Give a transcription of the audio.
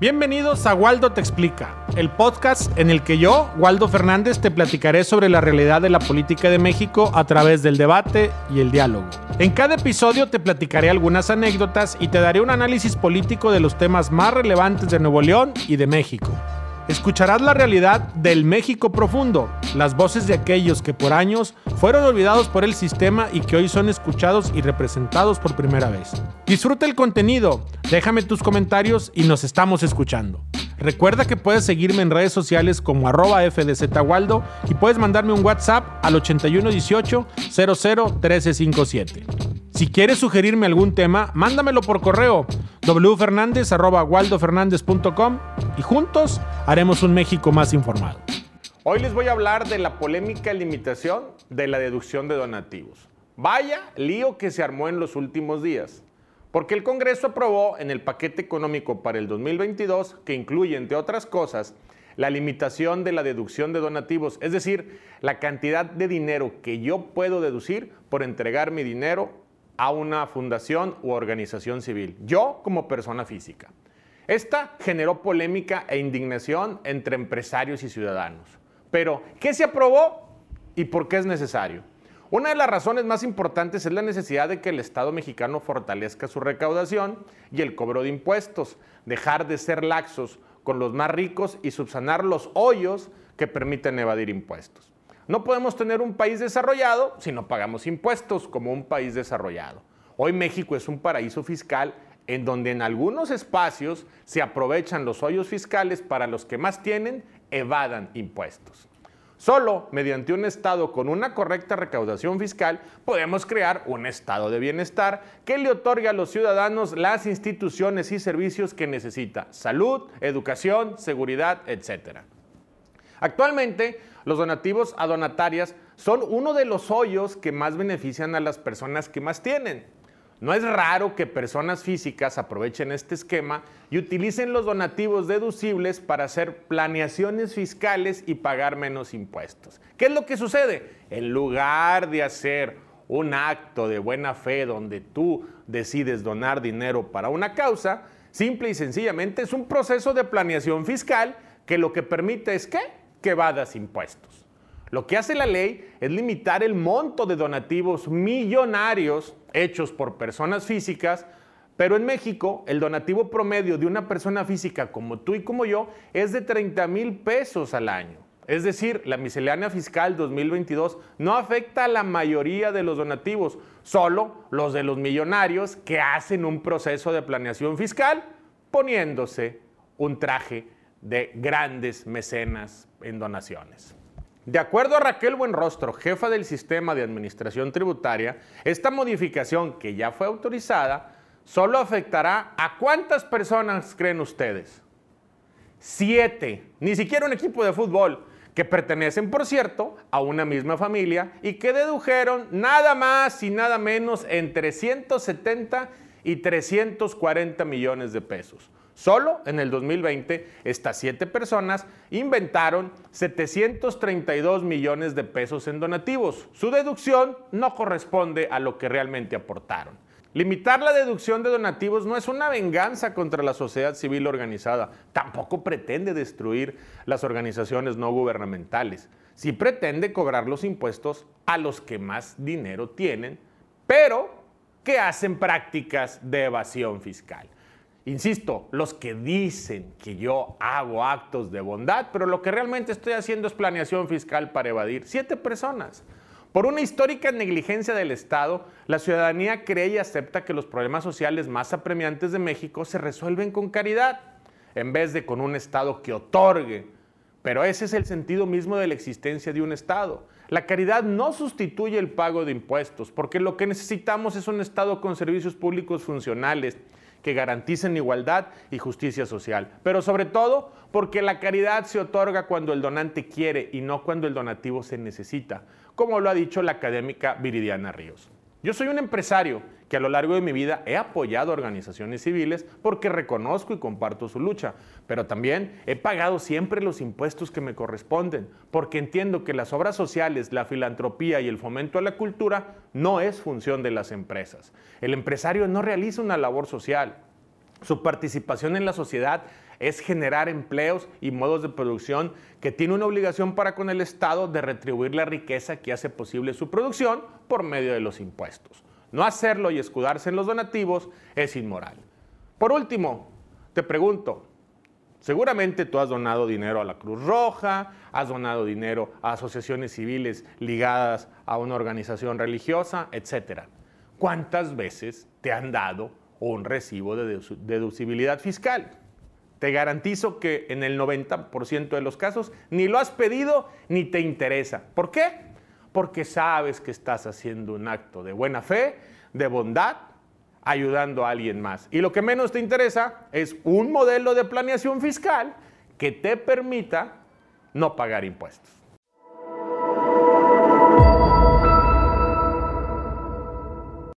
Bienvenidos a Waldo Te Explica, el podcast en el que yo, Waldo Fernández, te platicaré sobre la realidad de la política de México a través del debate y el diálogo. En cada episodio te platicaré algunas anécdotas y te daré un análisis político de los temas más relevantes de Nuevo León y de México. Escucharás la realidad del México profundo, las voces de aquellos que por años fueron olvidados por el sistema y que hoy son escuchados y representados por primera vez. Disfruta el contenido, déjame tus comentarios y nos estamos escuchando. Recuerda que puedes seguirme en redes sociales como arroba fdzwaldo y puedes mandarme un WhatsApp al 8118 001357. Si quieres sugerirme algún tema, mándamelo por correo wfernandez.waldofernandez.com y juntos haremos un México más informado. Hoy les voy a hablar de la polémica limitación de la deducción de donativos. Vaya lío que se armó en los últimos días, porque el Congreso aprobó en el paquete económico para el 2022, que incluye, entre otras cosas, la limitación de la deducción de donativos, es decir, la cantidad de dinero que yo puedo deducir por entregar mi dinero a una fundación u organización civil, yo como persona física. Esta generó polémica e indignación entre empresarios y ciudadanos. Pero, ¿qué se aprobó y por qué es necesario? Una de las razones más importantes es la necesidad de que el Estado mexicano fortalezca su recaudación y el cobro de impuestos, dejar de ser laxos con los más ricos y subsanar los hoyos que permiten evadir impuestos. No podemos tener un país desarrollado si no pagamos impuestos como un país desarrollado. Hoy México es un paraíso fiscal en donde en algunos espacios se aprovechan los hoyos fiscales para los que más tienen, evadan impuestos. Solo mediante un Estado con una correcta recaudación fiscal podemos crear un Estado de bienestar que le otorgue a los ciudadanos las instituciones y servicios que necesita, salud, educación, seguridad, etc. Actualmente, los donativos a donatarias son uno de los hoyos que más benefician a las personas que más tienen. No es raro que personas físicas aprovechen este esquema y utilicen los donativos deducibles para hacer planeaciones fiscales y pagar menos impuestos. ¿Qué es lo que sucede? En lugar de hacer un acto de buena fe donde tú decides donar dinero para una causa, simple y sencillamente es un proceso de planeación fiscal que lo que permite es que que evadas impuestos. Lo que hace la ley es limitar el monto de donativos millonarios hechos por personas físicas, pero en México el donativo promedio de una persona física como tú y como yo es de 30 mil pesos al año. Es decir, la miscelánea fiscal 2022 no afecta a la mayoría de los donativos, solo los de los millonarios que hacen un proceso de planeación fiscal poniéndose un traje de grandes mecenas en donaciones. De acuerdo a Raquel Buenrostro, jefa del sistema de administración tributaria, esta modificación que ya fue autorizada solo afectará a cuántas personas creen ustedes? Siete, ni siquiera un equipo de fútbol, que pertenecen, por cierto, a una misma familia y que dedujeron nada más y nada menos entre 170 y 340 millones de pesos. Solo en el 2020, estas siete personas inventaron 732 millones de pesos en donativos. Su deducción no corresponde a lo que realmente aportaron. Limitar la deducción de donativos no es una venganza contra la sociedad civil organizada, tampoco pretende destruir las organizaciones no gubernamentales. Sí pretende cobrar los impuestos a los que más dinero tienen, pero que hacen prácticas de evasión fiscal. Insisto, los que dicen que yo hago actos de bondad, pero lo que realmente estoy haciendo es planeación fiscal para evadir. Siete personas. Por una histórica negligencia del Estado, la ciudadanía cree y acepta que los problemas sociales más apremiantes de México se resuelven con caridad, en vez de con un Estado que otorgue. Pero ese es el sentido mismo de la existencia de un Estado. La caridad no sustituye el pago de impuestos, porque lo que necesitamos es un Estado con servicios públicos funcionales que garanticen igualdad y justicia social. Pero sobre todo porque la caridad se otorga cuando el donante quiere y no cuando el donativo se necesita, como lo ha dicho la académica Viridiana Ríos. Yo soy un empresario que a lo largo de mi vida he apoyado organizaciones civiles porque reconozco y comparto su lucha, pero también he pagado siempre los impuestos que me corresponden, porque entiendo que las obras sociales, la filantropía y el fomento a la cultura no es función de las empresas. El empresario no realiza una labor social. Su participación en la sociedad es generar empleos y modos de producción que tiene una obligación para con el Estado de retribuir la riqueza que hace posible su producción por medio de los impuestos. No hacerlo y escudarse en los donativos es inmoral. Por último, te pregunto, seguramente tú has donado dinero a la Cruz Roja, has donado dinero a asociaciones civiles ligadas a una organización religiosa, etc. ¿Cuántas veces te han dado un recibo de deducibilidad fiscal? Te garantizo que en el 90% de los casos ni lo has pedido ni te interesa. ¿Por qué? Porque sabes que estás haciendo un acto de buena fe, de bondad, ayudando a alguien más. Y lo que menos te interesa es un modelo de planeación fiscal que te permita no pagar impuestos.